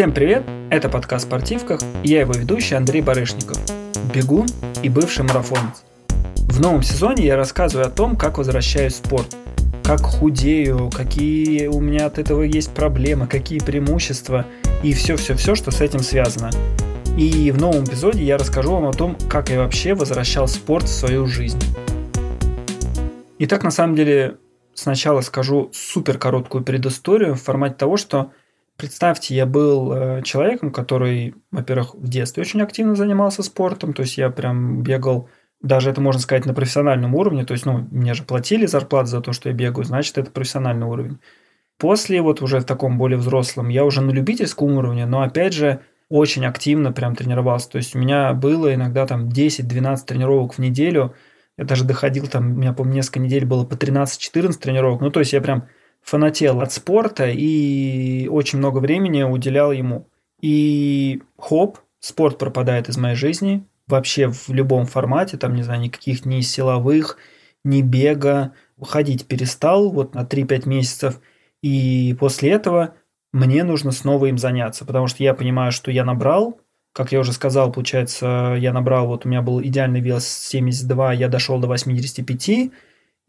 Всем привет! Это подкаст «Спортивках» и я его ведущий Андрей Барышников, бегун и бывший марафонец. В новом сезоне я рассказываю о том, как возвращаюсь в спорт, как худею, какие у меня от этого есть проблемы, какие преимущества и все-все-все, что с этим связано. И в новом эпизоде я расскажу вам о том, как я вообще возвращал спорт в свою жизнь. Итак, на самом деле, сначала скажу супер короткую предысторию в формате того, что Представьте, я был э, человеком, который, во-первых, в детстве очень активно занимался спортом, то есть я прям бегал, даже это можно сказать на профессиональном уровне, то есть, ну, мне же платили зарплату за то, что я бегаю, значит, это профессиональный уровень. После вот уже в таком более взрослом, я уже на любительском уровне, но опять же, очень активно прям тренировался. То есть у меня было иногда там 10-12 тренировок в неделю. Я даже доходил там, у меня, по несколько недель было по 13-14 тренировок. Ну, то есть я прям фанател от спорта и очень много времени уделял ему. И хоп, спорт пропадает из моей жизни вообще в любом формате, там, не знаю, никаких ни силовых, ни бега. Ходить перестал вот на 3-5 месяцев. И после этого мне нужно снова им заняться, потому что я понимаю, что я набрал, как я уже сказал, получается, я набрал, вот у меня был идеальный вес 72, я дошел до 85,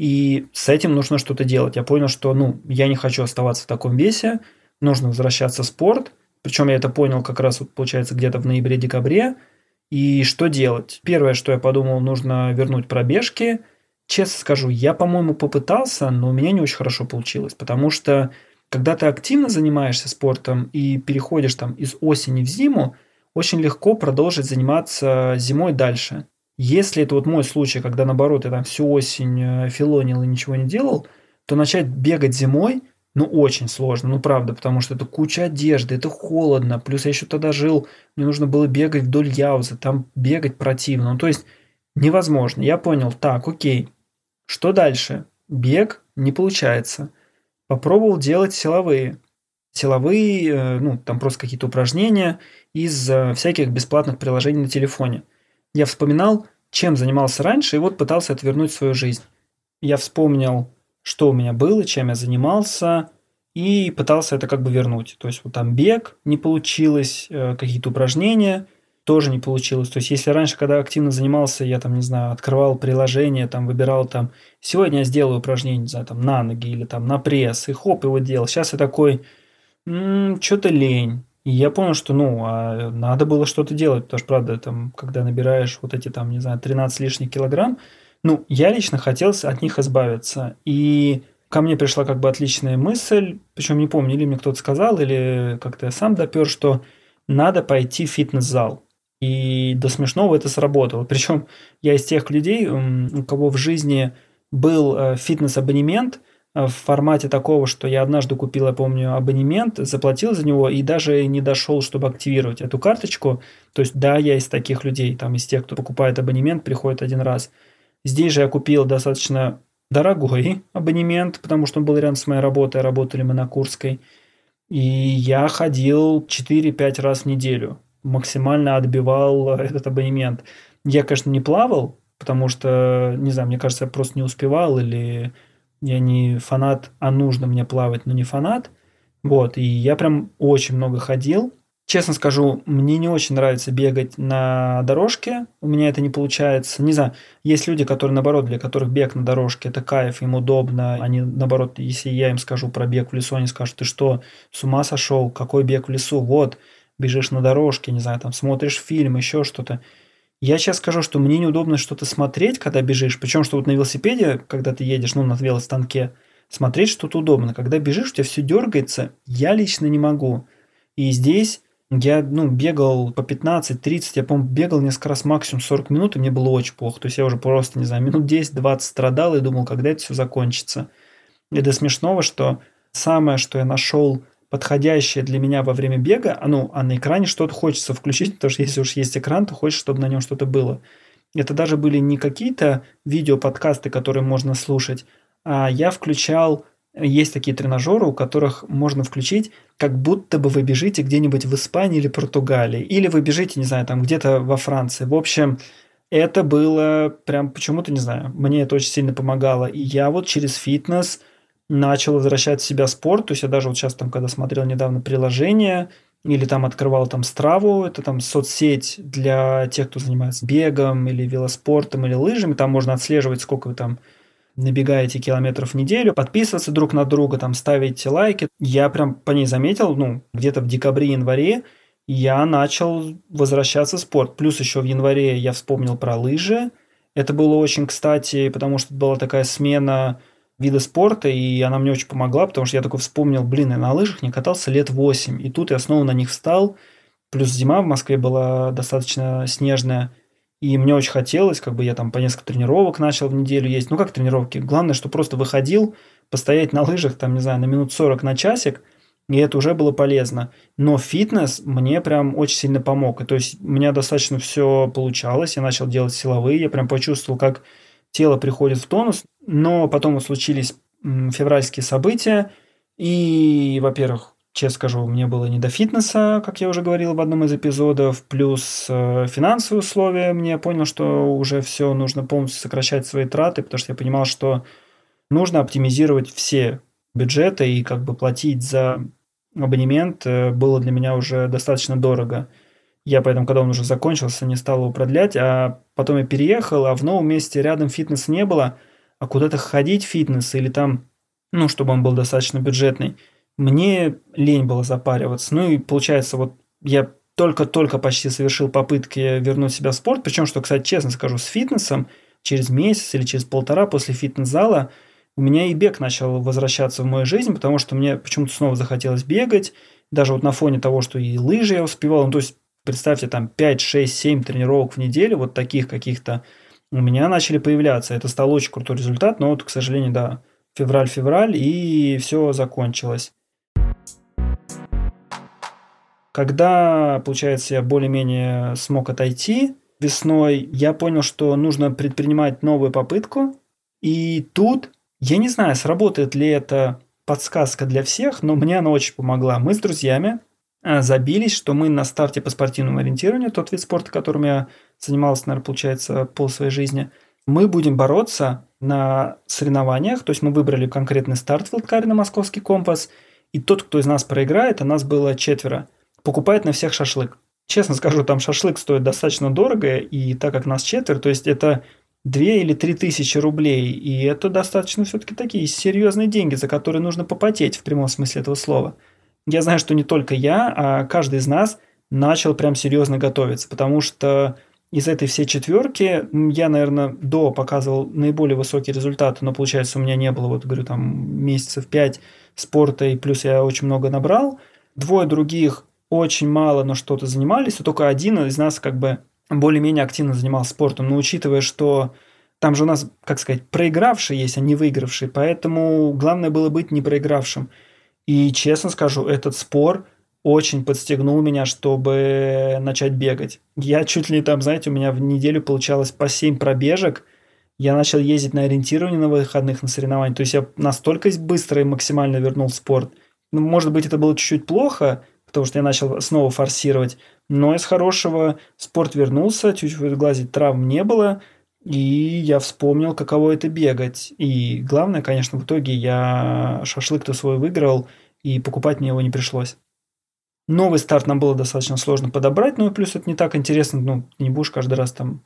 и с этим нужно что-то делать. Я понял, что ну, я не хочу оставаться в таком весе, нужно возвращаться в спорт. Причем я это понял как раз, вот, получается, где-то в ноябре-декабре. И что делать? Первое, что я подумал, нужно вернуть пробежки. Честно скажу, я, по-моему, попытался, но у меня не очень хорошо получилось, потому что когда ты активно занимаешься спортом и переходишь там из осени в зиму, очень легко продолжить заниматься зимой дальше. Если это вот мой случай, когда наоборот я там всю осень э, филонил и ничего не делал, то начать бегать зимой, ну, очень сложно, ну, правда, потому что это куча одежды, это холодно, плюс я еще тогда жил, мне нужно было бегать вдоль Яуза, там бегать противно, ну, то есть невозможно. Я понял, так, окей, что дальше? Бег не получается. Попробовал делать силовые. Силовые, э, ну, там просто какие-то упражнения из э, всяких бесплатных приложений на телефоне. Я вспоминал, чем занимался раньше, и вот пытался отвернуть свою жизнь. Я вспомнил, что у меня было, чем я занимался, и пытался это как бы вернуть. То есть вот там бег не получилось, э, какие-то упражнения тоже не получилось. То есть если раньше, когда активно занимался, я там, не знаю, открывал приложение, там выбирал там, сегодня я сделаю упражнение, не знаю, там на ноги или там на пресс, и хоп, его делал. Сейчас я такой, что-то лень, и я понял, что, ну, а надо было что-то делать, потому что, правда, там, когда набираешь вот эти, там, не знаю, 13 лишних килограмм, ну, я лично хотел от них избавиться. И ко мне пришла как бы отличная мысль, причем не помню, или мне кто-то сказал, или как-то я сам допер, что надо пойти в фитнес-зал. И до смешного это сработало. Причем я из тех людей, у кого в жизни был э, фитнес-абонемент – в формате такого, что я однажды купил, я помню, абонемент, заплатил за него и даже не дошел, чтобы активировать эту карточку. То есть, да, я из таких людей, там, из тех, кто покупает абонемент, приходит один раз. Здесь же я купил достаточно дорогой абонемент, потому что он был рядом с моей работой, работали мы на Курской. И я ходил 4-5 раз в неделю, максимально отбивал этот абонемент. Я, конечно, не плавал, потому что, не знаю, мне кажется, я просто не успевал или я не фанат, а нужно мне плавать, но не фанат. Вот, и я прям очень много ходил. Честно скажу, мне не очень нравится бегать на дорожке. У меня это не получается. Не знаю, есть люди, которые, наоборот, для которых бег на дорожке – это кайф, им удобно. Они, наоборот, если я им скажу про бег в лесу, они скажут, ты что, с ума сошел? Какой бег в лесу? Вот, бежишь на дорожке, не знаю, там смотришь фильм, еще что-то. Я сейчас скажу, что мне неудобно что-то смотреть, когда бежишь. Причем, что вот на велосипеде, когда ты едешь, ну, на велостанке, смотреть что-то удобно. Когда бежишь, у тебя все дергается. Я лично не могу. И здесь я, ну, бегал по 15-30, я, по-моему, бегал несколько раз максимум 40 минут, и мне было очень плохо. То есть я уже просто, не знаю, минут 10-20 страдал и думал, когда это все закончится. И до смешного, что самое, что я нашел подходящее для меня во время бега, а, ну, а на экране что-то хочется включить, потому что если уж есть экран, то хочешь, чтобы на нем что-то было. Это даже были не какие-то видео-подкасты, которые можно слушать, а я включал, есть такие тренажеры, у которых можно включить, как будто бы вы бежите где-нибудь в Испании или Португалии, или вы бежите, не знаю, там где-то во Франции. В общем, это было прям почему-то, не знаю, мне это очень сильно помогало. И я вот через фитнес – начал возвращать себя спорт. То есть я даже вот сейчас там, когда смотрел недавно приложение, или там открывал там Страву, это там соцсеть для тех, кто занимается бегом или велоспортом или лыжами, там можно отслеживать, сколько вы там набегаете километров в неделю, подписываться друг на друга, там ставить лайки. Я прям по ней заметил, ну, где-то в декабре-январе я начал возвращаться в спорт. Плюс еще в январе я вспомнил про лыжи. Это было очень кстати, потому что была такая смена вида спорта, и она мне очень помогла, потому что я такой вспомнил, блин, я на лыжах не катался лет 8, и тут я снова на них встал, плюс зима в Москве была достаточно снежная, и мне очень хотелось, как бы я там по несколько тренировок начал в неделю есть. Ну, как тренировки? Главное, что просто выходил, постоять на лыжах, там, не знаю, на минут 40 на часик, и это уже было полезно. Но фитнес мне прям очень сильно помог. И то есть у меня достаточно все получалось. Я начал делать силовые, я прям почувствовал, как тело приходит в тонус. Но потом вот случились февральские события. И, во-первых, честно скажу, мне было не до фитнеса, как я уже говорил в одном из эпизодов, плюс э, финансовые условия. Мне понял, что уже все нужно полностью сокращать свои траты, потому что я понимал, что нужно оптимизировать все бюджеты и как бы платить за абонемент э, было для меня уже достаточно дорого. Я поэтому, когда он уже закончился, не стал его продлять, а потом я переехал, а в новом месте рядом фитнеса не было, а куда-то ходить в фитнес или там, ну, чтобы он был достаточно бюджетный – мне лень было запариваться. Ну и получается, вот я только-только почти совершил попытки вернуть себя в спорт. Причем, что, кстати, честно скажу, с фитнесом через месяц или через полтора после фитнес-зала у меня и бег начал возвращаться в мою жизнь, потому что мне почему-то снова захотелось бегать. Даже вот на фоне того, что и лыжи я успевал. Ну, то есть, представьте, там 5, 6, 7 тренировок в неделю, вот таких каких-то у меня начали появляться. Это стал очень крутой результат, но вот, к сожалению, да, февраль-февраль, и все закончилось. Когда, получается, я более-менее смог отойти весной, я понял, что нужно предпринимать новую попытку. И тут, я не знаю, сработает ли это подсказка для всех, но мне она очень помогла. Мы с друзьями забились, что мы на старте по спортивному ориентированию, тот вид спорта, которым я занимался, наверное, получается, пол своей жизни, мы будем бороться на соревнованиях, то есть мы выбрали конкретный старт в Латкаре на московский компас, и тот, кто из нас проиграет, а нас было четверо – покупает на всех шашлык. Честно скажу, там шашлык стоит достаточно дорого, и так как нас четверо, то есть это 2 или 3 тысячи рублей, и это достаточно все-таки такие серьезные деньги, за которые нужно попотеть в прямом смысле этого слова. Я знаю, что не только я, а каждый из нас начал прям серьезно готовиться, потому что из этой всей четверки я, наверное, до показывал наиболее высокие результаты, но получается у меня не было, вот говорю, там месяцев 5 спорта, и плюс я очень много набрал. Двое других очень мало, но что-то занимались, только один из нас как бы более-менее активно занимался спортом. Но учитывая, что там же у нас, как сказать, проигравший есть, а не выигравший, поэтому главное было быть не проигравшим. И честно скажу, этот спор очень подстегнул меня, чтобы начать бегать. Я чуть ли там, знаете, у меня в неделю получалось по 7 пробежек. Я начал ездить на ориентирование на выходных, на соревнования. То есть я настолько быстро и максимально вернул спорт. Ну, может быть, это было чуть-чуть плохо, потому что я начал снова форсировать. Но из хорошего спорт вернулся, чуть-чуть глазить травм не было, и я вспомнил, каково это бегать. И главное, конечно, в итоге я шашлык-то свой выиграл, и покупать мне его не пришлось. Новый старт нам было достаточно сложно подобрать, ну и плюс это не так интересно, ну, не будешь каждый раз там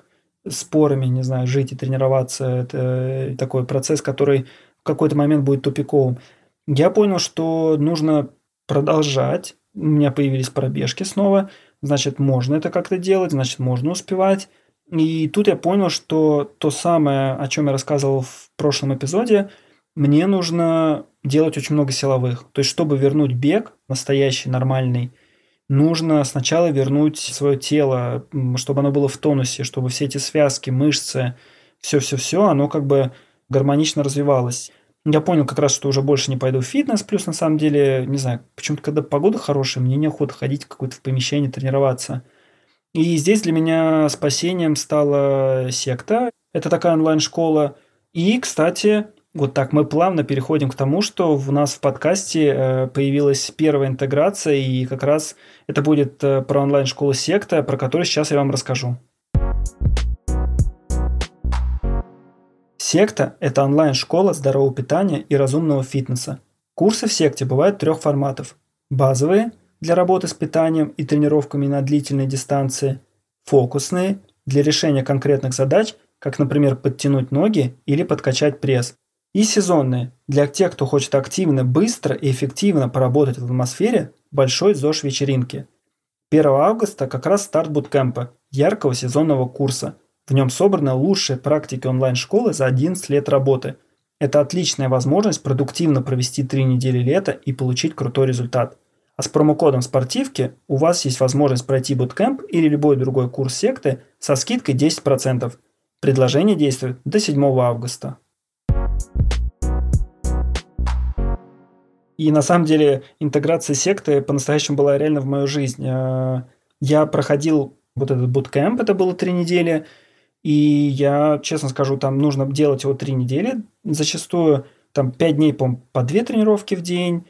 спорами, не знаю, жить и тренироваться. Это такой процесс, который в какой-то момент будет тупиковым. Я понял, что нужно продолжать у меня появились пробежки снова, значит, можно это как-то делать, значит, можно успевать. И тут я понял, что то самое, о чем я рассказывал в прошлом эпизоде, мне нужно делать очень много силовых. То есть, чтобы вернуть бег настоящий, нормальный, нужно сначала вернуть свое тело, чтобы оно было в тонусе, чтобы все эти связки, мышцы, все-все-все, оно как бы гармонично развивалось. Я понял как раз, что уже больше не пойду в фитнес, плюс на самом деле, не знаю, почему-то когда погода хорошая, мне неохота ходить в какое-то помещение, тренироваться. И здесь для меня спасением стала секта. Это такая онлайн-школа. И, кстати, вот так мы плавно переходим к тому, что у нас в подкасте э, появилась первая интеграция, и как раз это будет э, про онлайн-школу секта, про которую сейчас я вам расскажу. Секта – это онлайн-школа здорового питания и разумного фитнеса. Курсы в секте бывают трех форматов. Базовые – для работы с питанием и тренировками на длительной дистанции, фокусные для решения конкретных задач, как, например, подтянуть ноги или подкачать пресс, и сезонные для тех, кто хочет активно, быстро и эффективно поработать в атмосфере большой ЗОЖ вечеринки. 1 августа как раз старт буткемпа, яркого сезонного курса. В нем собраны лучшие практики онлайн-школы за 11 лет работы. Это отличная возможность продуктивно провести 3 недели лета и получить крутой результат. А с промокодом «Спортивки» у вас есть возможность пройти буткемп или любой другой курс секты со скидкой 10%. Предложение действует до 7 августа. И на самом деле интеграция секты по-настоящему была реально в мою жизнь. Э, я проходил вот этот буткемп, это было три недели, и я, честно скажу, там нужно делать его три недели, зачастую там пять дней, по по две тренировки в день,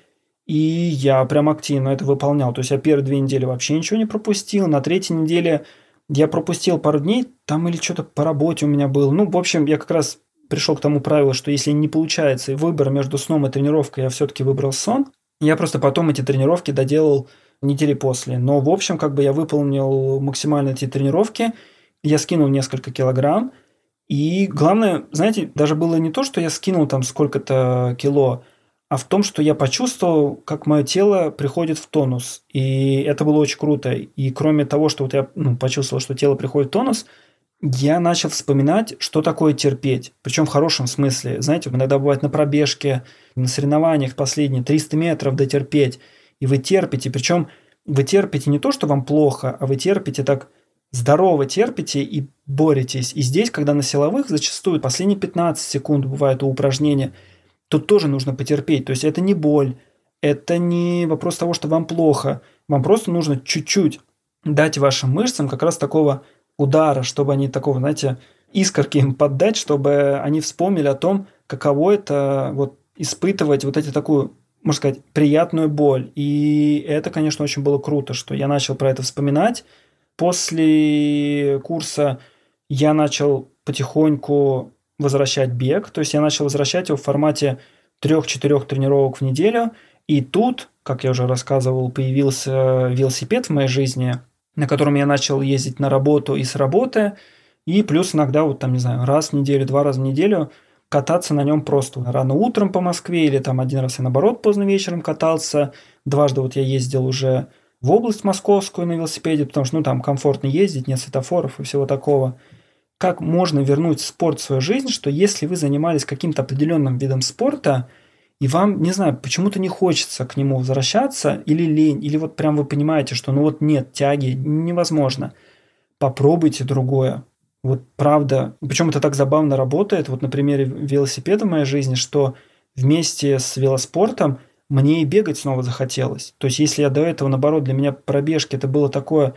и я прям активно это выполнял. То есть я первые две недели вообще ничего не пропустил, на третьей неделе я пропустил пару дней, там или что-то по работе у меня было. Ну, в общем, я как раз пришел к тому правилу, что если не получается выбор между сном и тренировкой, я все-таки выбрал сон. Я просто потом эти тренировки доделал недели после. Но, в общем, как бы я выполнил максимально эти тренировки, я скинул несколько килограмм, и главное, знаете, даже было не то, что я скинул там сколько-то кило, а в том, что я почувствовал, как мое тело приходит в тонус. И это было очень круто. И кроме того, что вот я ну, почувствовал, что тело приходит в тонус – я начал вспоминать, что такое терпеть. Причем в хорошем смысле. Знаете, иногда бывает на пробежке, на соревнованиях последние 300 метров дотерпеть. И вы терпите. Причем вы терпите не то, что вам плохо, а вы терпите так здорово терпите и боретесь. И здесь, когда на силовых зачастую последние 15 секунд бывает у упражнения, тут тоже нужно потерпеть. То есть это не боль, это не вопрос того, что вам плохо. Вам просто нужно чуть-чуть дать вашим мышцам как раз такого удара, чтобы они такого, знаете, искорки им поддать, чтобы они вспомнили о том, каково это вот испытывать вот эти такую, можно сказать, приятную боль. И это, конечно, очень было круто, что я начал про это вспоминать. После курса я начал потихоньку возвращать бег, то есть я начал возвращать его в формате трех-четырех тренировок в неделю. И тут, как я уже рассказывал, появился велосипед в моей жизни – на котором я начал ездить на работу и с работы, и плюс иногда вот там, не знаю, раз в неделю, два раза в неделю кататься на нем просто рано утром по Москве или там один раз я наоборот поздно вечером катался. Дважды вот я ездил уже в область московскую на велосипеде, потому что ну там комфортно ездить, нет светофоров и всего такого. Как можно вернуть спорт в свою жизнь, что если вы занимались каким-то определенным видом спорта – и вам, не знаю, почему-то не хочется к нему возвращаться, или лень, или вот прям вы понимаете, что ну вот нет тяги, невозможно. Попробуйте другое. Вот правда, причем это так забавно работает, вот на примере велосипеда в моей жизни, что вместе с велоспортом мне и бегать снова захотелось. То есть если я до этого, наоборот, для меня пробежки это было такое,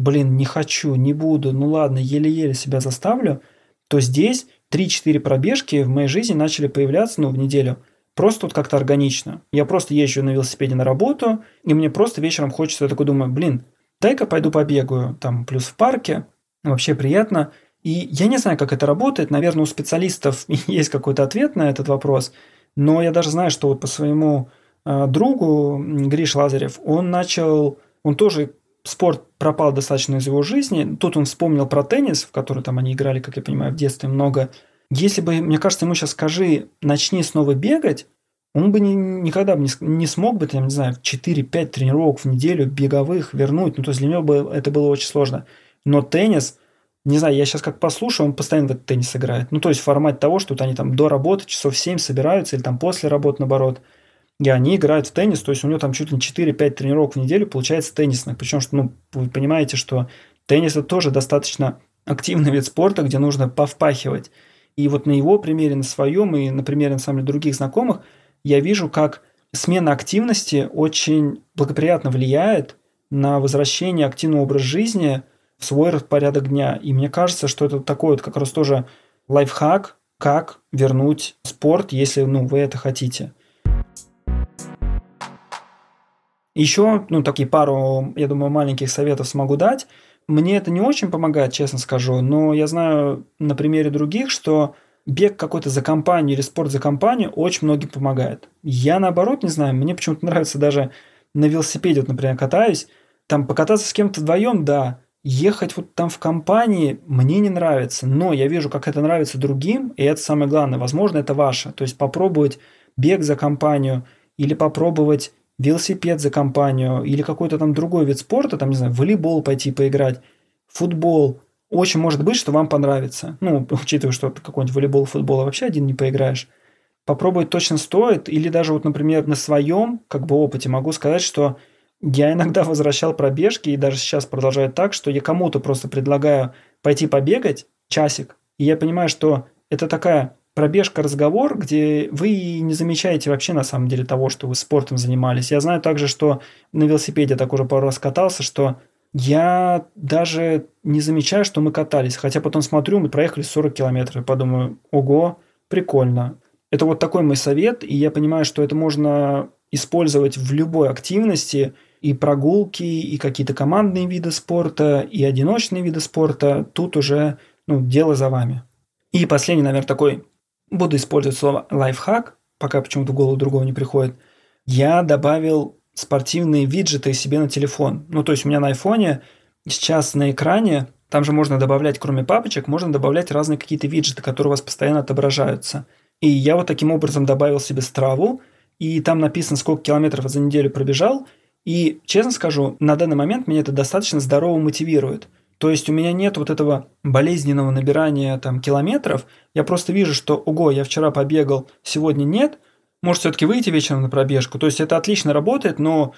блин, не хочу, не буду, ну ладно, еле-еле себя заставлю, то здесь 3-4 пробежки в моей жизни начали появляться, ну, в неделю – Просто вот как-то органично. Я просто езжу на велосипеде на работу, и мне просто вечером хочется, я такой думаю, блин, дай-ка пойду побегаю, там, плюс в парке, вообще приятно. И я не знаю, как это работает, наверное, у специалистов есть какой-то ответ на этот вопрос, но я даже знаю, что вот по своему э, другу Гриш Лазарев, он начал, он тоже спорт пропал достаточно из его жизни. Тут он вспомнил про теннис, в который там они играли, как я понимаю, в детстве много. Если бы, мне кажется, ему сейчас скажи, начни снова бегать, он бы ни, никогда бы не, не смог бы, там, не знаю, 4-5 тренировок в неделю беговых вернуть. Ну, то есть для него бы это было очень сложно. Но теннис, не знаю, я сейчас как послушаю, он постоянно в этот теннис играет. Ну, то есть формат того, что вот они там до работы часов 7 собираются, или там после работы, наоборот, и они играют в теннис, то есть у него там чуть ли не 4-5 тренировок в неделю получается теннисных. Причем, что, ну, вы понимаете, что теннис это тоже достаточно активный вид спорта, где нужно повпахивать. И вот на его примере, на своем и на примере, на самом деле, других знакомых, я вижу, как смена активности очень благоприятно влияет на возвращение активного образа жизни в свой распорядок дня. И мне кажется, что это такой вот как раз тоже лайфхак, как вернуть спорт, если ну, вы это хотите. Еще, ну, такие пару, я думаю, маленьких советов смогу дать. Мне это не очень помогает, честно скажу, но я знаю на примере других, что бег какой-то за компанию или спорт за компанию очень многим помогает. Я наоборот не знаю, мне почему-то нравится даже на велосипеде, вот, например, катаюсь, там покататься с кем-то вдвоем, да, ехать вот там в компании мне не нравится, но я вижу, как это нравится другим, и это самое главное. Возможно, это ваше. То есть попробовать бег за компанию или попробовать велосипед за компанию или какой-то там другой вид спорта, там, не знаю, волейбол пойти поиграть, футбол. Очень может быть, что вам понравится. Ну, учитывая, что какой-нибудь волейбол, футбол вообще один не поиграешь. Попробовать точно стоит. Или даже вот, например, на своем как бы опыте могу сказать, что я иногда возвращал пробежки, и даже сейчас продолжаю так, что я кому-то просто предлагаю пойти побегать часик, и я понимаю, что это такая пробежка-разговор, где вы не замечаете вообще на самом деле того, что вы спортом занимались. Я знаю также, что на велосипеде так уже пару раз катался, что я даже не замечаю, что мы катались. Хотя потом смотрю, мы проехали 40 километров и подумаю, ого, прикольно. Это вот такой мой совет, и я понимаю, что это можно использовать в любой активности – и прогулки, и какие-то командные виды спорта, и одиночные виды спорта. Тут уже ну, дело за вами. И последний, наверное, такой, буду использовать слово лайфхак, пока почему-то в голову другого не приходит. Я добавил спортивные виджеты себе на телефон. Ну, то есть у меня на айфоне сейчас на экране, там же можно добавлять, кроме папочек, можно добавлять разные какие-то виджеты, которые у вас постоянно отображаются. И я вот таким образом добавил себе страву, и там написано, сколько километров за неделю пробежал – и, честно скажу, на данный момент меня это достаточно здорово мотивирует. То есть у меня нет вот этого болезненного набирания там километров. Я просто вижу, что, ого, я вчера побегал, сегодня нет. Может все-таки выйти вечером на пробежку. То есть это отлично работает, но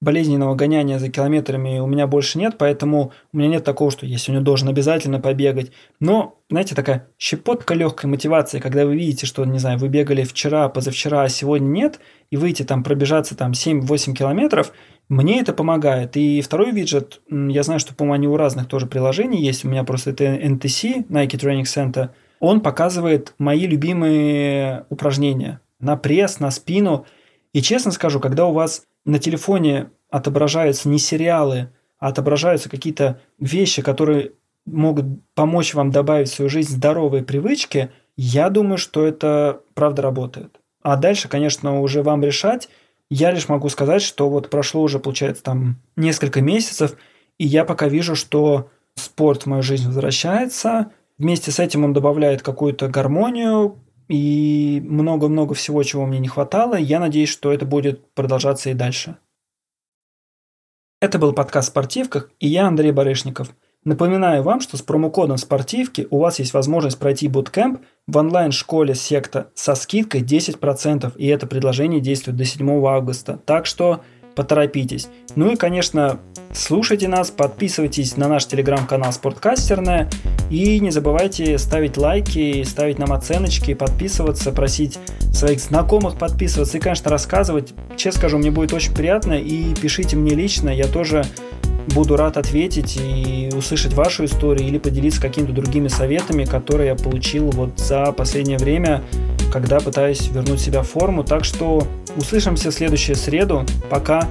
болезненного гоняния за километрами у меня больше нет, поэтому у меня нет такого, что я сегодня должен обязательно побегать. Но, знаете, такая щепотка легкой мотивации, когда вы видите, что, не знаю, вы бегали вчера, позавчера, а сегодня нет, и выйти там пробежаться там 7-8 километров, мне это помогает. И второй виджет, я знаю, что, по-моему, они у разных тоже приложений есть, у меня просто это NTC, Nike Training Center, он показывает мои любимые упражнения на пресс, на спину. И честно скажу, когда у вас на телефоне отображаются не сериалы, а отображаются какие-то вещи, которые могут помочь вам добавить в свою жизнь здоровые привычки, я думаю, что это правда работает. А дальше, конечно, уже вам решать. Я лишь могу сказать, что вот прошло уже, получается, там несколько месяцев, и я пока вижу, что спорт в мою жизнь возвращается. Вместе с этим он добавляет какую-то гармонию, и много-много всего, чего мне не хватало. Я надеюсь, что это будет продолжаться и дальше. Это был подкаст «Спортивках» и я Андрей Барышников. Напоминаю вам, что с промокодом «Спортивки» у вас есть возможность пройти буткемп в онлайн-школе секта со скидкой 10%, и это предложение действует до 7 августа. Так что поторопитесь. Ну и, конечно, слушайте нас, подписывайтесь на наш телеграм-канал «Спорткастерная» и не забывайте ставить лайки, ставить нам оценочки, подписываться, просить своих знакомых подписываться и, конечно, рассказывать. Честно скажу, мне будет очень приятно и пишите мне лично, я тоже буду рад ответить и услышать вашу историю или поделиться какими-то другими советами, которые я получил вот за последнее время, когда пытаюсь вернуть себя в форму. Так что услышимся в следующую среду. Пока!